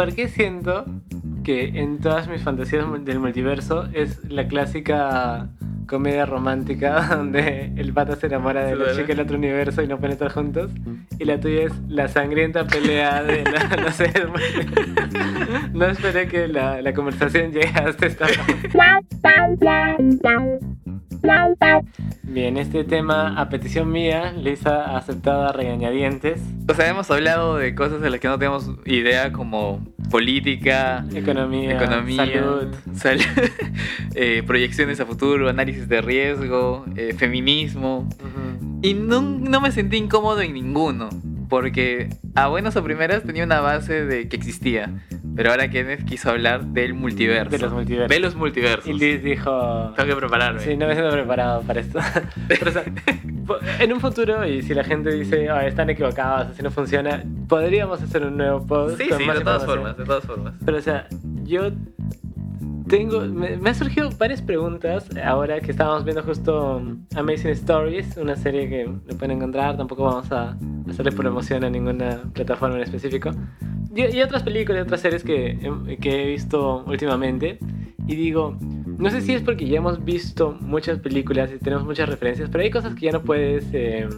¿por qué siento que en todas mis fantasías del multiverso es la clásica comedia romántica donde el pata se enamora de la chica del otro universo y no pueden estar juntos. Y la tuya es la sangrienta pelea de la, no sé. No esperé que la, la conversación llegue hasta esta. Bien, este tema, a petición mía, Lisa ha aceptado a regañadientes. O sea, hemos hablado de cosas de las que no tenemos idea, como política, economía, economía salud, eh, proyecciones a futuro, análisis de riesgo, eh, feminismo. Y no, no me sentí incómodo en ninguno, porque a buenas o primeras tenía una base de que existía. Pero ahora Kenneth quiso hablar del multiverso. De los multiversos. De los multiversos. Y Liz dijo... Tengo que prepararme. Sí, no me siento preparado para esto. Pero, o sea, en un futuro, y si la gente dice, oh, están equivocados, así no funciona, podríamos hacer un nuevo post. Sí, sí, de todas formas, de todas formas. Pero, o sea, yo tengo, me, me han surgido varias preguntas ahora que estábamos viendo justo Amazing Stories, una serie que lo pueden encontrar, tampoco vamos a hacerle promoción a ninguna plataforma en específico. Y, otras películas y otras series que, que he visto últimamente. Y digo, no sé si es porque ya hemos visto muchas películas y tenemos muchas referencias, pero hay cosas que ya no puedes, eh,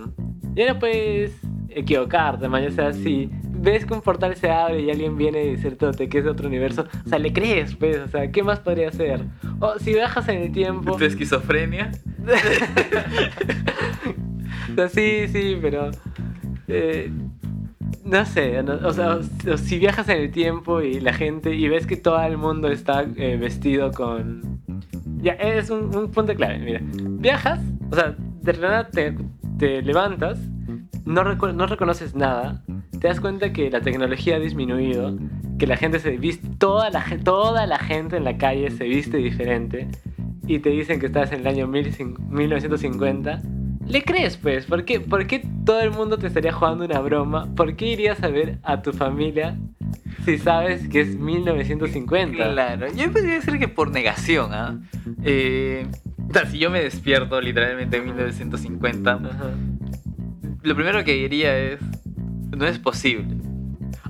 ya no puedes equivocarte, man. O sea, si ves que un portal se abre y alguien viene y dice que es de otro universo, o sea, le crees, pues, o sea, ¿qué más podría ser? O si viajas en el tiempo... ¿Tu esquizofrenia? o sea, sí, sí, pero... Eh, no sé, o sea, si viajas en el tiempo y la gente y ves que todo el mundo está eh, vestido con... Ya, es un, punto clave, mira. Viajas, o sea, de nada te, levantas, no, no reconoces nada, te das cuenta que la tecnología ha disminuido, que la gente se viste, toda la, toda la gente en la calle se viste diferente y te dicen que estás en el año 1950 ¿Le crees, pues? ¿Por qué, ¿Por qué todo el mundo te estaría jugando una broma? ¿Por qué irías a ver a tu familia si sabes que es 1950? Claro, yo podría decir que por negación, ¿ah? Eh, si yo me despierto literalmente en 1950, lo primero que diría es, no es posible.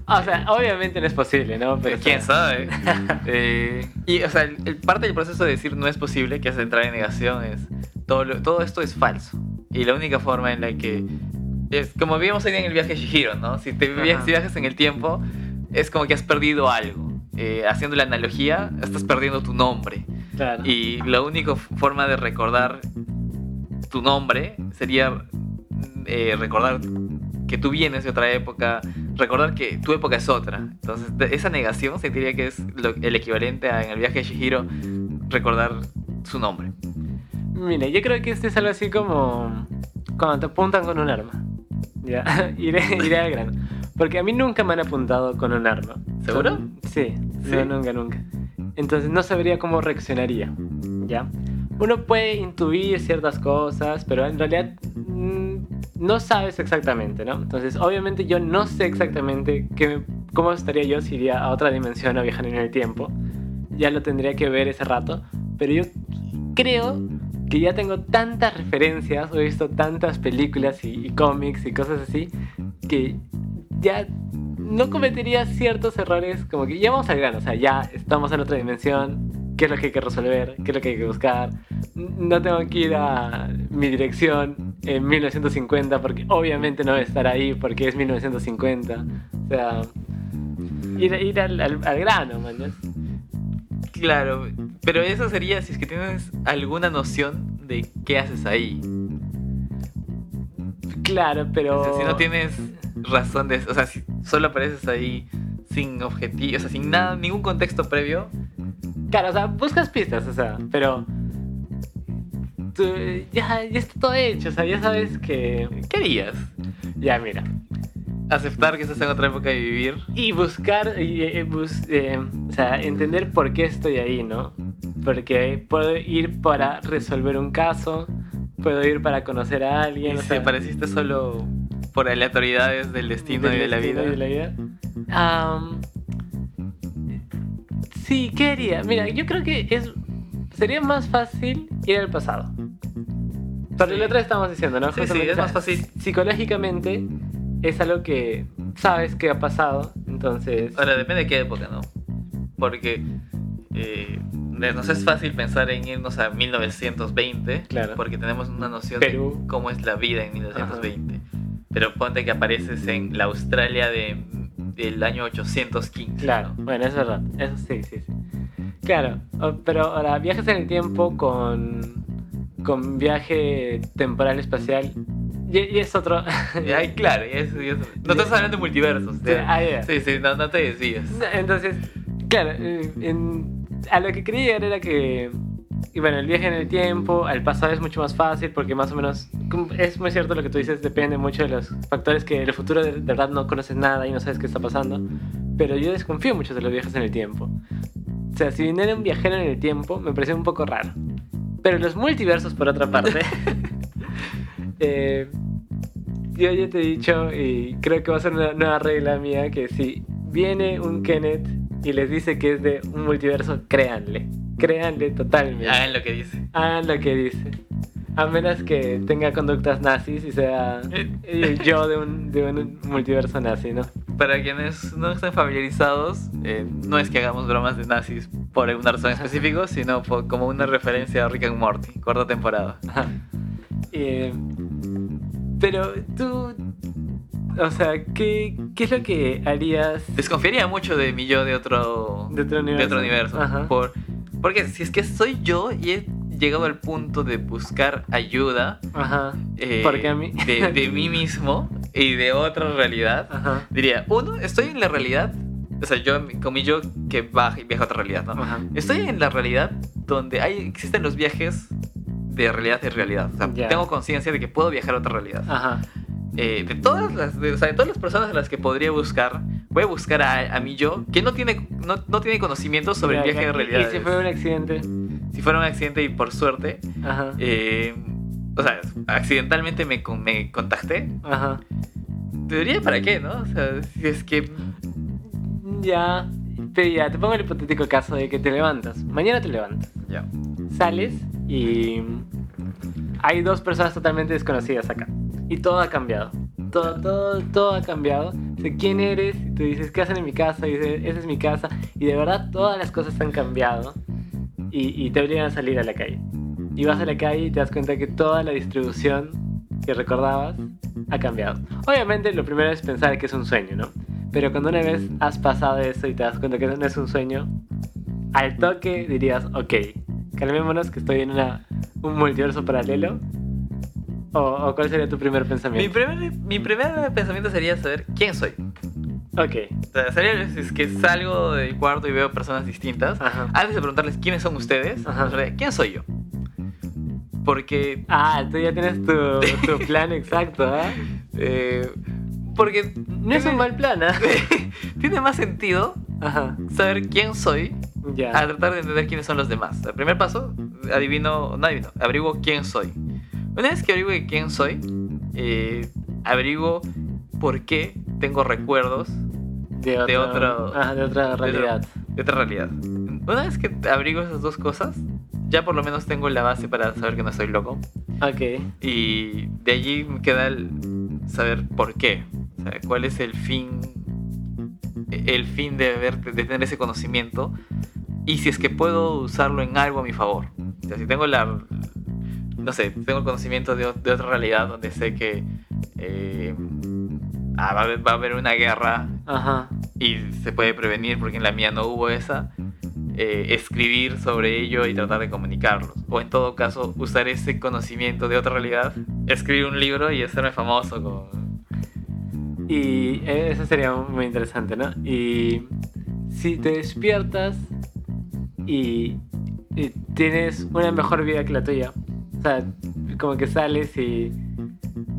O sea, obviamente no es posible, ¿no? Pero quién sabe. Eh, y, o sea, el, parte del proceso de decir no es posible, que es entrar en negación, es todo, todo esto es falso. Y la única forma en la que... Es como vimos hoy en el viaje de Shihiro, ¿no? Si, te, si viajas en el tiempo, es como que has perdido algo. Eh, haciendo la analogía, estás perdiendo tu nombre. Y la única forma de recordar tu nombre sería eh, recordar que tú vienes de otra época, recordar que tu época es otra. Entonces, esa negación se diría que es el equivalente a en el viaje de Shihiro recordar su nombre. Mira, yo creo que este es algo así como cuando te apuntan con un arma. Ya, iré, iré al grano. Porque a mí nunca me han apuntado con un arma. ¿Seguro? Sí, No, nunca, nunca. Entonces no sabría cómo reaccionaría. ¿Ya? Uno puede intuir ciertas cosas, pero en realidad mm, no sabes exactamente, ¿no? Entonces, obviamente yo no sé exactamente qué, cómo estaría yo si iría a otra dimensión a viajar en el tiempo. Ya lo tendría que ver ese rato. Pero yo creo que ya tengo tantas referencias, he visto tantas películas y, cómics y cosas así, que ya no cometería ciertos errores, como que ya vamos al grano, o sea, ya estamos en otra dimensión, qué es lo que hay que resolver, qué es lo que hay que buscar. No tengo que ir a mi dirección en 1950 porque obviamente no voy a estar ahí porque es 1950. O sea, ir, ir al, al, grano, man. Claro, pero eso sería si es que tienes alguna noción de qué haces ahí. Claro, pero... si no tienes razón de... O sea, si solo apareces ahí sin objetivo, o sea, sin nada, ningún contexto previo. Claro, o sea, buscas pistas, o sea, pero... ya, ya está todo hecho, o sea, ya sabes que... ¿Qué harías? Ya, mira aceptar que estás en otra época de vivir. Y buscar, y, eh, eh, o sea, entender por qué estoy ahí, ¿no? Porque puedo ir para resolver un caso, puedo ir para conocer a alguien. ¿Y o apareciste solo por aleatoriedades del destino y de la vida? De la vida? sí, ¿qué haría? Mira, yo creo que es, sería más fácil ir al pasado. Pero la otra estamos diciendo, ¿no? Sí, sí, es más fácil. Psicológicamente es algo que sabes que ha pasado, Entonces, Ahora, depende de qué época, ¿no? Porque eh, nos es fácil pensar en irnos a 1920, Claro. porque tenemos una noción Perú. de cómo es la vida en 1920. Pero ponte que apareces en la Australia de, del año 815. claro, ¿no? bueno, es verdad. Eso sí, sí, sí. Claro, pero ahora, viajes en el tiempo con, con viaje temporal espacial. Y, y es otro. Y ahí, claro, y eso- y eso- no estás hablando de multiversos. Sí, ah, ya. sí, sí, no, no te desvíes. Entonces, claro, eh, en- a lo que quería llegar era que, y bueno, el viaje en el tiempo, al pasado es mucho más fácil porque más o menos, es muy cierto lo que tú dices, depende mucho de los factores que el futuro de, verdad no conoces nada y no sabes qué está pasando, pero yo desconfío mucho de los viajes en el tiempo. O sea, si viniera un viajero en el tiempo, me parece un poco raro. Pero los multiversos, por otra parte, eh, yo ya te he dicho y creo que va a ser una nueva regla mía que si viene un Kenneth y les dice que es de un multiverso, créanle. Créanle totalmente. Hagan lo que dice. Hagan lo que dice. A menos que tenga conductas nazis y sea yo de un, de un multiverso nazi, ¿no? Para quienes no estén familiarizados, eh, no es que hagamos bromas de nazis por alguna razón específica, sino por- como una referencia a Rick and Morty, cuarta temporada. Ajá. Eh, pero tú, o sea, ¿qué, ¿qué es lo que harías Desconfiaría mucho de mi yo de otro, de otro universo? de otro universo. Por, porque si es que soy yo y he llegado al punto de buscar ayuda Ajá. eh, a mí- de, de mí mismo y de otra realidad, Ajá. diría, uno, estoy en la realidad, o sea, yo con mi yo que baja y viaja a otra realidad, ¿no? Ajá. Estoy en la realidad donde hay, existen los viajes de realidad y realidad. O sea, Ya. tengo conciencia de que puedo viajar a otra realidad. Ajá. Eh, de, todas las, de, o sea, de todas las personas a las que podría buscar, voy a buscar a, a mi yo que no tiene, no, no tiene conocimiento sobre el viaje de realidad. Y si fue un accidente. Si fuera un accidente y por suerte, Ajá. eh, o sea, accidentalmente me, me contacté, Ajá. te diría para qué, ¿no? O sea, si es que Ya. Pero ya, te pongo el hipotético caso de que te levantas. Mañana te levantas. ya. Sales y hay dos personas totalmente desconocidas acá. Y todo ha cambiado. Todo, todo, todo ha cambiado. Sé quién eres y tú dices, ¿qué hacen en mi casa? Y dices, esa es mi casa. Y de verdad todas las cosas han cambiado. Y, y te obligan a salir a la calle. Y vas a la calle y te das cuenta que toda la distribución que recordabas ha cambiado. Obviamente lo primero es pensar que es un sueño, ¿no? Pero cuando una vez has pasado eso y te das cuenta que no es un sueño, al toque dirías, ok, calmémonos que estoy en una, un multiverso paralelo. O, o cuál sería tu primer Mi pensamiento? primer, mi primer pensamiento sería saber quién soy. Ok, O sea, sería es que salgo del cuarto y veo personas distintas. Ajá. Antes de preguntarles quiénes son ustedes, Ajá. ¿quién soy yo? Porque, ah, tú ya tienes tu, tu plan exacto, ¿ah? eh, porque No es un mal plan, ¿ah? tiene más sentido Ajá, saber quién soy a ya. tratar de entender quiénes son los demás. El primer paso, adivino, no adivino, averiguo quién soy. Una vez que averiguo quién soy, eh, averiguo por qué tengo recuerdos De, otro- de otro- ajá, de otra realidad. de otra realidad. Una vez que averiguo esas dos cosas, ya por lo menos tengo la base para saber que no estoy loco. Ok, Y de allí me queda el saber por qué. O sea, cuál es el fin. El fin de, ver, de tener ese conocimiento. Y si es que puedo usarlo en algo a mi favor. O sea, si tengo la. No sé, tengo el conocimiento de, de otra realidad donde sé que. eh, ah, va, a haber, va a haber una guerra ajá, y se puede prevenir porque en la mía no hubo esa, eh, escribir sobre ello y tratar de comunicarlos. O en todo caso, usar ese conocimiento de otra realidad, escribir un libro y hacerme famoso con... Y eh, eso sería muy interesante, ¿no? Y si te despiertas y, y tienes una mejor vida que la tuya, o sea, como que sales y,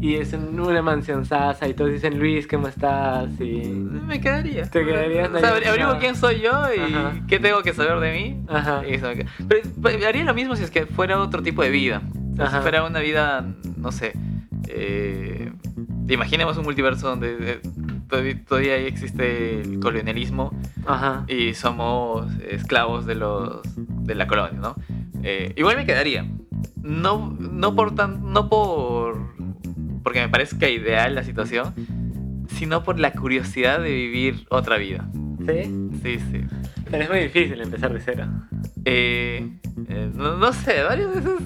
y es en una mansión sasa y todos dicen, Luis, ¿cómo estás? Y... Me quedaría. Te quedarías O sea, averiguo quién soy yo y Ajá. qué tengo que saber de mí. Ajá, Y eso me queda. Pero, pero haría lo mismo si es que fuera otro tipo de vida. O sea, si fuera una vida, no sé. eh, imaginemos un multiverso donde todavía, todavía existe el colonialismo ajá, y somos esclavos de los de la colonia, ¿no? Eh, igual me quedaría. No, no por tan, no por porque me parezca ideal la situación, sino por la curiosidad de vivir otra vida. ¿Sí? Sí, sí. Pero es muy difícil empezar de cero. Eh, eh, no, no sé, varias veces.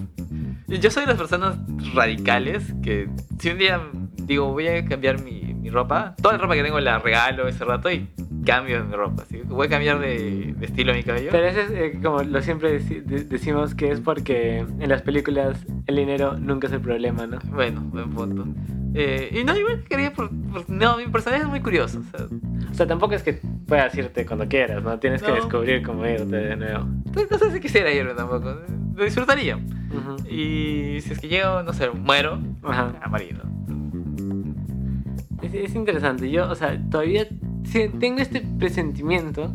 Yo soy de las personas radicales que si un día digo voy a cambiar mi, mi ropa, toda la ropa que tengo la regalo ese rato y cambio mi ropa. ¿sí? Voy a cambiar de, de estilo mi cabello. Pero eso es eh, como lo siempre deci- de- decimos que es porque en las películas el dinero nunca es el problema, ¿no? Bueno, buen punto. Eh, y no, igual quería por, por- No, mi personaje es muy curioso. o sea, O sea, tampoco es que puedas irte cuando quieras, ¿no? Tienes que No. descubrir cómo irte de nuevo. pues, no sé si quisiera irme tampoco. Lo disfrutaría. Ujú. Y si es que llego, no sé, muero, Ajá. a morir, ¿no? Es, es interesante. Yo, o sea, todavía tengo este presentimiento.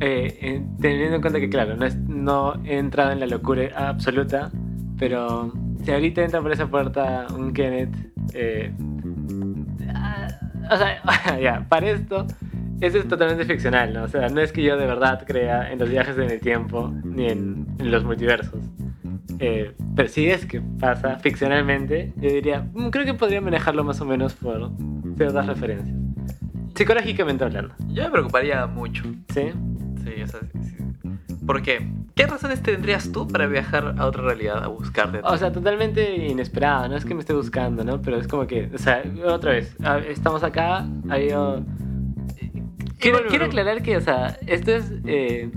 eh, teniendo en cuenta que, claro, no, es- no he entrado en la locura absoluta. Pero si ahorita entra por esa puerta un Kenneth. eh, ah, o sea, ya, para esto. Eso es totalmente ficcional, ¿no? O sea, no es que yo de verdad crea en los viajes en el tiempo ni en los multiversos. Eh, pero si es que pasa ficcionalmente, yo diría, "Mm, creo que podría manejarlo más o menos por ciertas referencias. Psicológicamente hablando, Yo me preocuparía mucho. ¿sí? Sí, o sea, sí. ¿Por qué? ¿Qué razones tendrías tú para viajar a otra realidad a buscarte? O sea, totalmente inesperado, no es que me esté buscando, ¿no? Pero es como que, o sea, otra vez, estamos acá, ha habido... Quiero, bueno, quiero pero- aclarar que, o sea, esto es eh,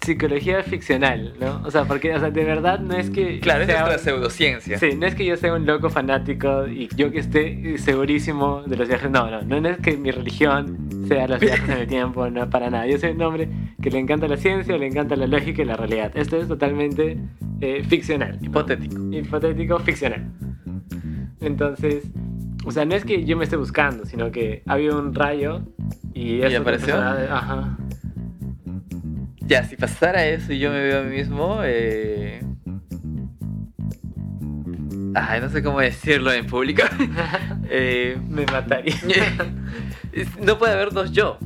psicología ficcional, ¿no? O sea, porque, o sea, de verdad no es que... claro, es sea- nuestra pseudociencia. Sí, no es que yo sea un loco fanático y yo que esté segurísimo de los viajes. No, no, no es que mi religión sea los viajes en el tiempo, no para nada. Yo soy un hombre que le encanta la ciencia, le encanta la lógica y la realidad. Esto es totalmente eh, ficcional. ¿no? Hipotético. Hipotético, ficcional. Entonces, o sea, no es que yo me esté buscando, sino que había un rayo y eso apareció? Ajá. Ya, si pasara eso y yo me veo a mí mismo, eh... Ay, no sé cómo decirlo en público. eh... Me mataría. no puede haber dos yo.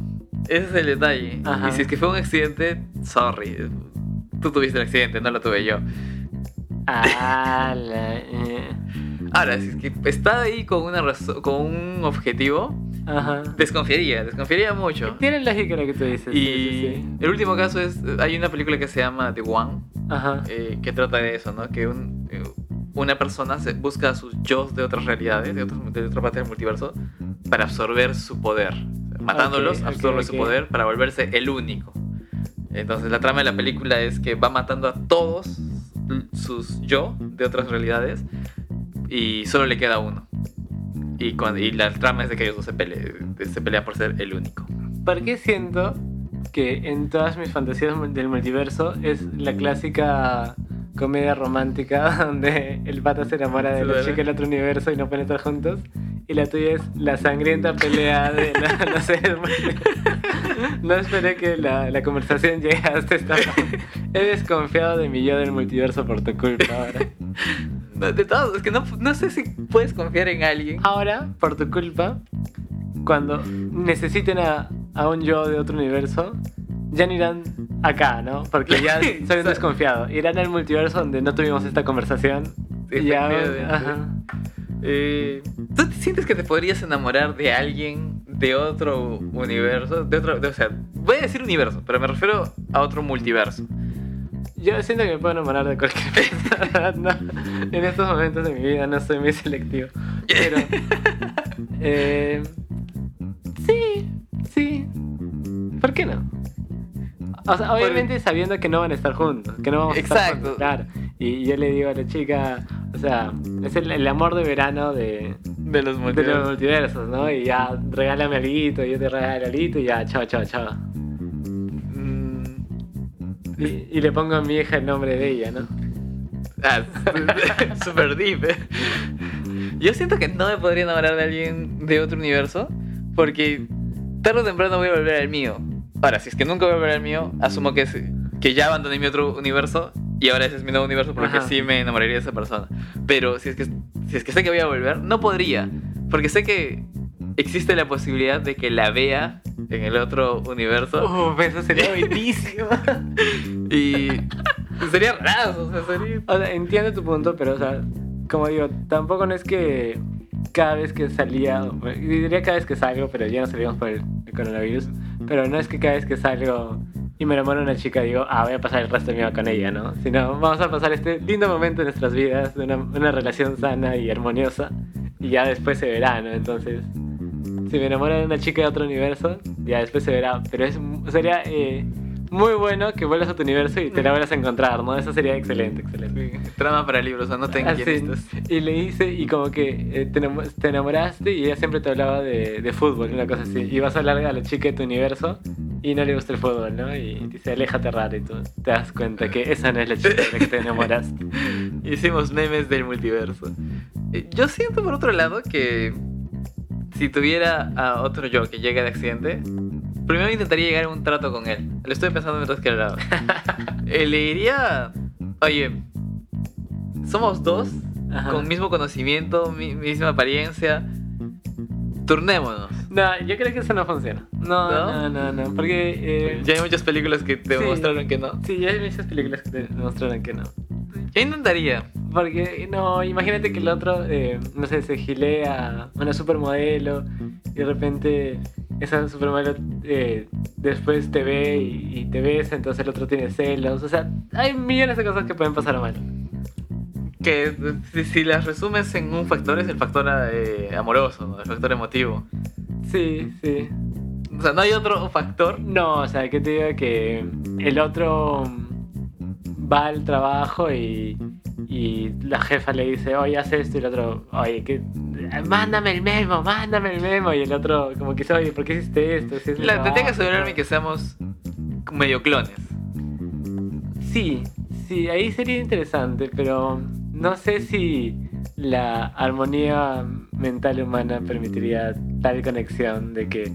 Ese es el detalle. Ajá. Y si es que fue un accidente, sorry. Tú tuviste el accidente, no lo tuve yo. Ah, eh. Ahora, si es que está ahí con una con un objetivo, Ajá. desconfiaría, desconfiaría mucho. Tiene lógica lo que tú dices. Y sí, sí, sí. el último caso es, hay una película que se llama The One, Ajá. eh, que trata de eso, ¿no? Que un- eh, una persona se busca a sus yo de otras realidades, de, otros, de otra parte del multiverso, para absorber su poder. Matándolos, absorbe su poder para volverse el único. Entonces la trama de la película es que va matando a todos sus yo de otras realidades y solo le queda uno. Y, cuando, y la trama es de que ellos dos se, pele- se pelean por ser el único. ¿Por qué siento que en todas mis fantasías del multiverso es la clásica comedia romántica donde el pata se enamora de la chica del otro universo y no pueden estar juntos? Y la tuya es la sangrienta pelea de la- no sé. No esperé que la, la conversación llegue hasta esta parte. He desconfiado de mi yo del multiverso por tu culpa ahora. No, de todos, es que no, no sé si puedes confiar en alguien. Ahora, por tu culpa, cuando necesiten a, a un yo de otro universo, ya no irán acá, ¿no? Porque ya soy un desconfiado. Irán al multiverso donde no tuvimos esta conversación. Y ya, ajá. Eh, ¿Tú te sientes que te podrías enamorar de alguien de otro universo? De otro, de- o sea, voy a decir universo, pero me refiero a otro multiverso. Yo siento que me puedo enamorar de cualquier persona. ¿no? En estos momentos de mi vida no soy muy selectivo. Pero. eh, sí, sí. ¿Por qué no? O sea, obviamente sabiendo que no van a estar juntos, que no vamos a estar Exacto. juntos, claro. Y yo le digo a la chica, o sea, es el, el amor de verano de, De los de los multiversos. multiversos, ¿no? Y ya, regálame algo, yo te regalo algo y ya, chao, chao, chao. Y, y le pongo a mi hija el nombre de ella, ¿no? ah, super deep. eh. Yo siento que no me podría enamorar de alguien de otro universo porque tarde o temprano voy a volver al mío. Ahora, si es que nunca voy a volver al mío, asumo que, es- que ya abandoné mi otro universo y ahora ese es mi nuevo universo porque Ajá. sí me enamoraría de esa persona. Pero si es que, si es que sé que voy a volver, no podría. Porque sé que existe la posibilidad de que la vea en el otro universo Uf, eso sería buenísimo. y sería raro. O sea, sería... O sea, entiendo tu punto, pero, o sea, como digo, tampoco no es que cada vez que salía, diría cada vez que salgo, pero ya no salimos por el, coronavirus, pero no es que cada vez que salgo y me enamoro de una chica digo, ah, voy a pasar el resto de mi vida con ella, ¿no? Sino vamos a pasar este lindo momento en nuestras vidas, de una, una relación sana y armoniosa, y ya después se verá, ¿no? Entonces, si me enamoro de una chica de otro universo, ya después se verá, pero es, sería eh, muy bueno que vuelvas a tu universo y te la vuelvas a encontrar, ¿no? Eso sería excelente, excelente. Trama para libros, anoten Así, guionistas. y le hice, y como que eh, te, te enamoraste y ella siempre te hablaba de, de fútbol, una cosa así. Y vas a hablar a la chica de tu universo y no le gusta el fútbol, ¿no? Y dice, aléjate raro y tú te das cuenta que esa no es la chica de la que te enamoraste. Hicimos memes del multiverso. Eh, Yo siento por otro lado que si tuviera a otro yo que llega de accidente, primero intentaría llegar a un trato con él. Lo estoy pensando mientras que hablaba. Eh, Le diría, oye, somos dos, Ajá. con mismo conocimiento, mi- misma apariencia. Turnémonos. No, yo creo que eso no funciona. No, ¿No? no, no, no, porque... eh, Ya hay muchas películas que te Sí. demostraron que no. Sí, ya hay muchas películas que te demostraron que no. Yo intentaría. Porque, no, imagínate que el otro, eh, no sé, se gilea a una supermodelo y de repente esa supermodelo eh, después te ve y, y te besa, entonces el otro tiene celos. O sea, hay millones de cosas que pueden pasar mal. Que si, si las resumes en un factor es el factor eh, amoroso, ¿no? el factor emotivo. Sí, sí. O sea, no hay otro factor. No, o sea, que te diga que el otro va al trabajo y, y la jefa le dice, oye, haz esto, y el otro, oye, que mándame el memo, mándame el memo, y el otro como que dice, oye, ¿por qué hiciste esto? Si es La, tendría que trabajo". asegurarme que seamos medio clones. Sí, sí, ahí sería interesante, pero no sé si la armonía mental humana permitiría tal conexión de que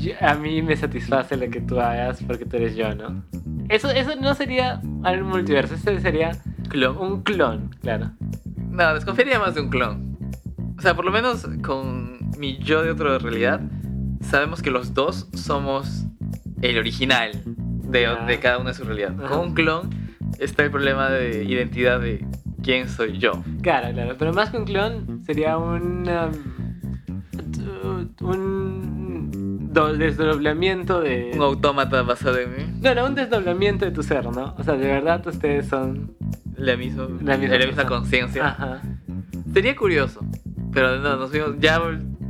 yo- a mí me satisface lo que tú hagas porque tú eres yo, ¿no? Eso, eso no sería un multiverso, eso sería ¿Clon? un clon, claro. No, desconfiaría más de un clon. O sea, por lo menos con mi yo de otra realidad, sabemos que los dos somos el original de, Ya. de cada uno de su realidad. Ajá. Con un clon está el problema de identidad de quién soy yo. Claro, claro, pero más que un clon sería un... um, un desdoblamiento de... Un autómata basado en mí. No, no, un desdoblamiento de tu ser, ¿no? O sea, de verdad ustedes son La misma, La misma la misma conciencia. Ajá. Sería curioso. Pero no, nos fuimos- ya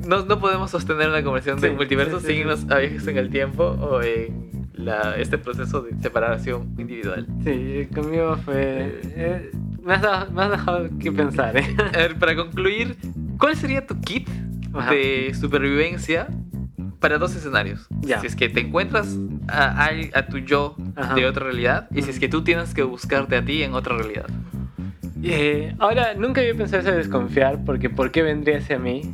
no, no podemos sostener una conversación de Sí, multiverso sí, sí, sin a viajes en el tiempo o en la, este proceso de separación individual. Sí, conmigo fue... eh, me, has dado- me has dejado que pensar, ¿eh? A ver, para concluir, ¿cuál sería tu kit Ajá. de supervivencia para dos escenarios? Ya. Si es que te encuentras a, a- a tu yo Ajá. de otra realidad y si es que tú tienes que buscarte a ti en otra realidad. Eh, ahora, nunca había pensado eso de desconfiar, porque ¿por qué vendría hacia mí?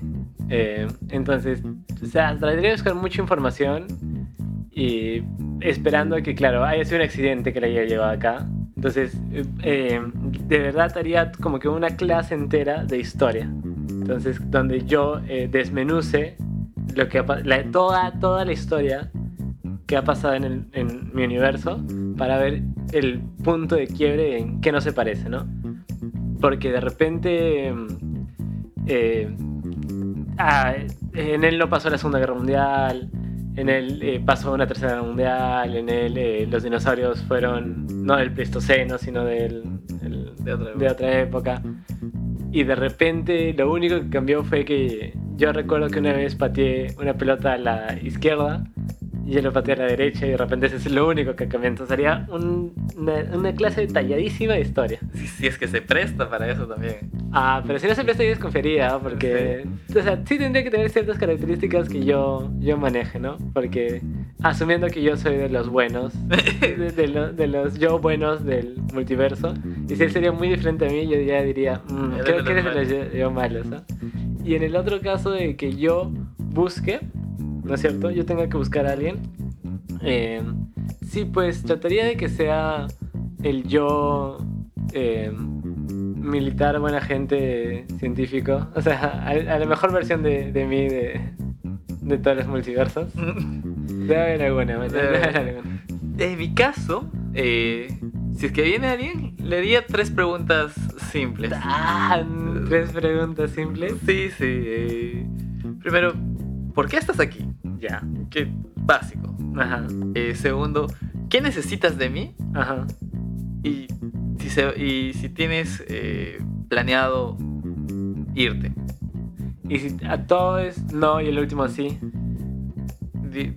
Eh, entonces, o sea, trataría de buscar mucha información y esperando a que, claro, haya sido un accidente que la haya llevado acá. Entonces, eh, eh, de verdad haría como que una clase entera de historia. Entonces, donde yo eh, desmenuce lo que la, toda, toda la historia que ha pasado en, el- en mi universo para ver el punto de quiebre en qué no se parece, ¿no? Porque de repente mm, eh, ah, en él no pasó la Segunda Guerra Mundial, en él eh, pasó una Tercera Guerra Mundial, en él eh, los dinosaurios fueron no del Pleistoceno, sino del, el- De otra de otra época. Y de repente lo único que cambió fue que yo recuerdo que una vez pateé una pelota a la izquierda y yo lo pateé a la derecha y de repente ese es lo único que cambió. Entonces sería un- una, una clase detalladísima de historia. Si, si es que se presta para eso también. Ah, pero si no se presta yo desconfiaría, ¿no? porque... O sea, sí tendría que tener ciertas características que yo, yo maneje, ¿no? Porque asumiendo que yo soy de los buenos, de, de lo- de los yo buenos del multiverso, y si él sería muy diferente a mí, yo ya diría, mm, creo que eres de los yo, yo malos, ¿no? Y en el otro caso de que yo busque, ¿no es cierto? Yo tenga que buscar a alguien, eh, sí, pues trataría de que sea el yo eh, militar, buena gente, científico. O sea, a, a la mejor versión de, de mí de, de todos los multiversos. Debe haber alguna, debe haber alguna. En mi caso, eh, si es que viene alguien, le haría tres preguntas simples. Ah, Tres preguntas simples. Sí, sí. eh, Primero, ¿por qué estás aquí? Ya. Que básico. Ajá. Eh, segundo, ¿qué necesitas de mí? Ajá. Y si, se- y si tienes eh, planeado irte. Y si a todo es no y el último sí.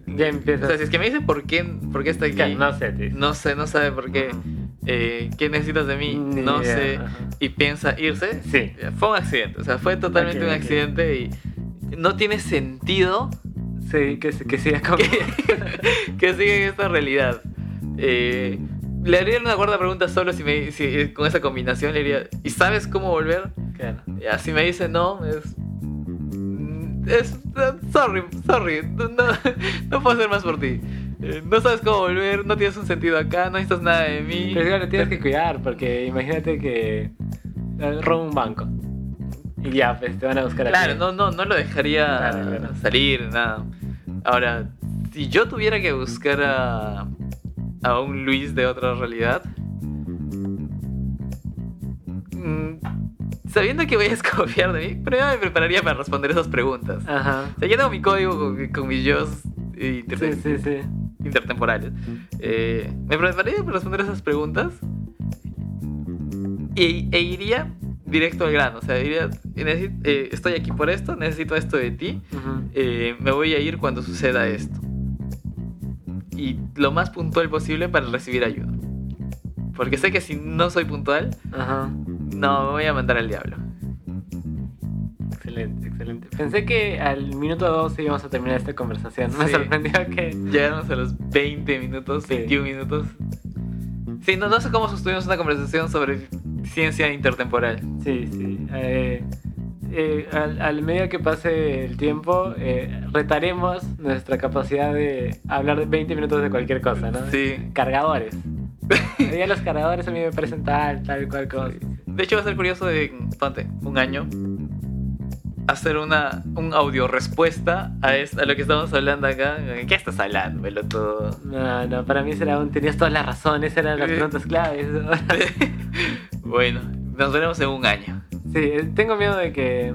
Ya empiezas. O sea, si es que me dice por qué, por qué está aquí, no sé, no sé, no sabe por qué, eh, qué necesitas de mí, Ni no idea, sé, ajá. y piensa irse, Sí. fue un accidente, o sea, fue totalmente un accidente y no tiene sentido Sí, que, siga con... que, que siga en esta realidad. Eh, le haría una cuarta pregunta solo si me si, eh, con esa combinación le diría, ¿y sabes cómo volver? Claro. Ya, si me dice no, es. Es. Sorry, sorry. No, no, no puedo hacer más por ti. Eh, No sabes cómo volver, no tienes un sentido acá, no necesitas nada de mí. Pero claro, tienes que cuidar, porque imagínate que eh, roba un banco. Y ya, pues te van a buscar a Claro, no, no, no lo dejaría Claro, claro. salir, nada. Ahora, si yo tuviera que buscar a, a un Luis de otra realidad, mm, sabiendo que voy a desconfiar de mí, primero me prepararía para responder esas preguntas. Ajá. O sea, yo tengo mi código con, con mis inter- Sí, sí, sí. Intertemporales. Eh, me prepararía para responder esas preguntas e iría directo al grano. O sea, diría, "Necesi- eh, estoy aquí por esto, necesito esto de ti, eh, me voy a ir cuando suceda esto. Y lo más puntual posible para recibir ayuda. Porque sé que si no soy puntual, no, me voy a mandar al diablo. Excelente, excelente. Pensé que al minuto 12 íbamos a terminar esta conversación. Me Sí. sorprendió que... Llegamos a los 20 minutos, Sí. 21 minutos. Sí, no, no sé cómo sostuvimos una conversación sobre ciencia intertemporal. Sí, sí. Eh, eh, al, al medida que pase el tiempo, eh, retaremos nuestra capacidad de hablar de 20 minutos de cualquier cosa, ¿no? Sí. Cargadores. Ya los cargadores a mí me parecen tal, tal, cual cosa. De hecho, va a ser curioso de, ponte, un año, hacer una un audio respuesta a, es- a lo que estamos hablando acá. ¿Qué estás hablando, pelotudo? No, no, para mí será un... Tenías todas las razones, eran las preguntas claves. bueno, nos veremos en un año. Sí, eh, tengo miedo de que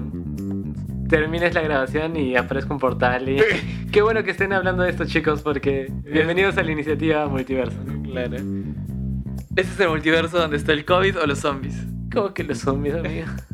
termines la grabación y aparezca un portal y... Qué bueno que estén hablando de esto, chicos, porque bienvenidos a la iniciativa Multiverso. Claro. ¿Ese es el multiverso donde está el COVID o los zombies? ¿Cómo que los zombies, amigo?